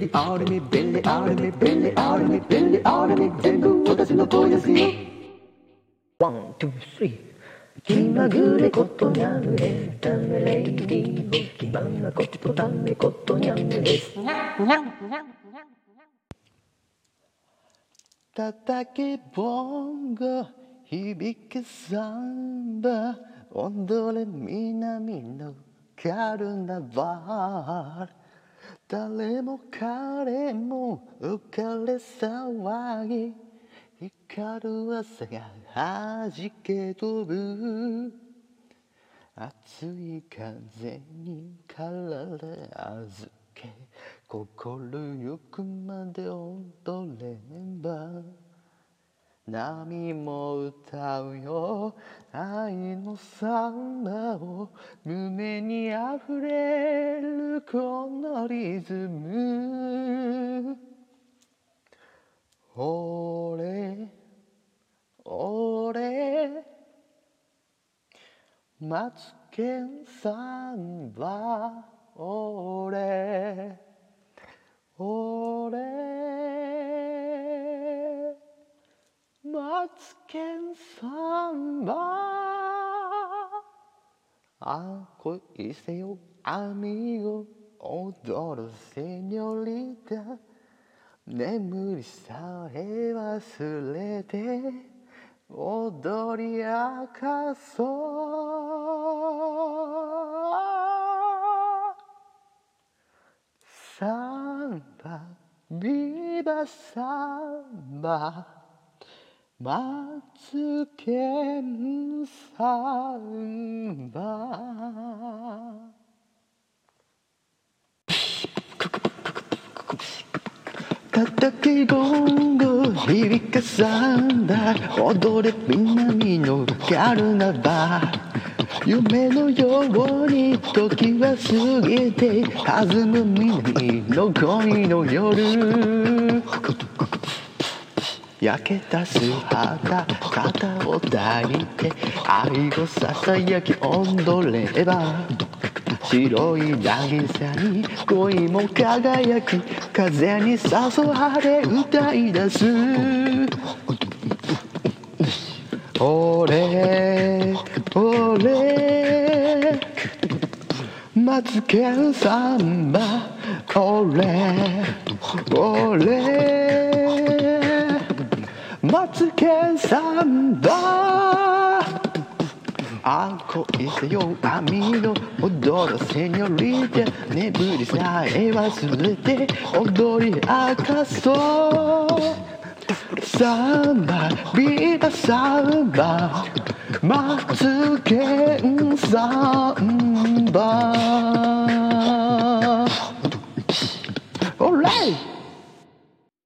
リアルミ便利アルミ便利アルミ便利アルミ全部私の声ですよ。ワン、ツー、スリー。気まぐれことにゃんエンタメレディオ気まなことためことにゃんです叩けボンゴ響けサンバ。踊れ南のカルナバル誰も彼も浮かれ騒ぎ光る朝がはじけ飛ぶ。熱い風に体預け心ゆくまで踊れば波も歌うよ。愛のサンバを胸に溢れ俺俺マツケンサンバ俺俺マツケンサンバあ恋せよ。アミゴ踊るセニョリタ。眠りさえ忘れて踊り明かそう。サンバビバサンバマツケンサンバ。叩きゴング響かさんだ。踊れ南のカルナバ夢のように時は過ぎて弾む南の恋の夜。焼けた素肌肩を抱いて愛をささやき踊れば。白い渚に恋も輝き風に誘われ歌い出す。俺俺マツケンサンバ俺俺マツケンサンバ恋せよ網の踊るセニョリテ眠りさえ忘れて踊り明かそう。サンバビーダサンバマツケンサンバ。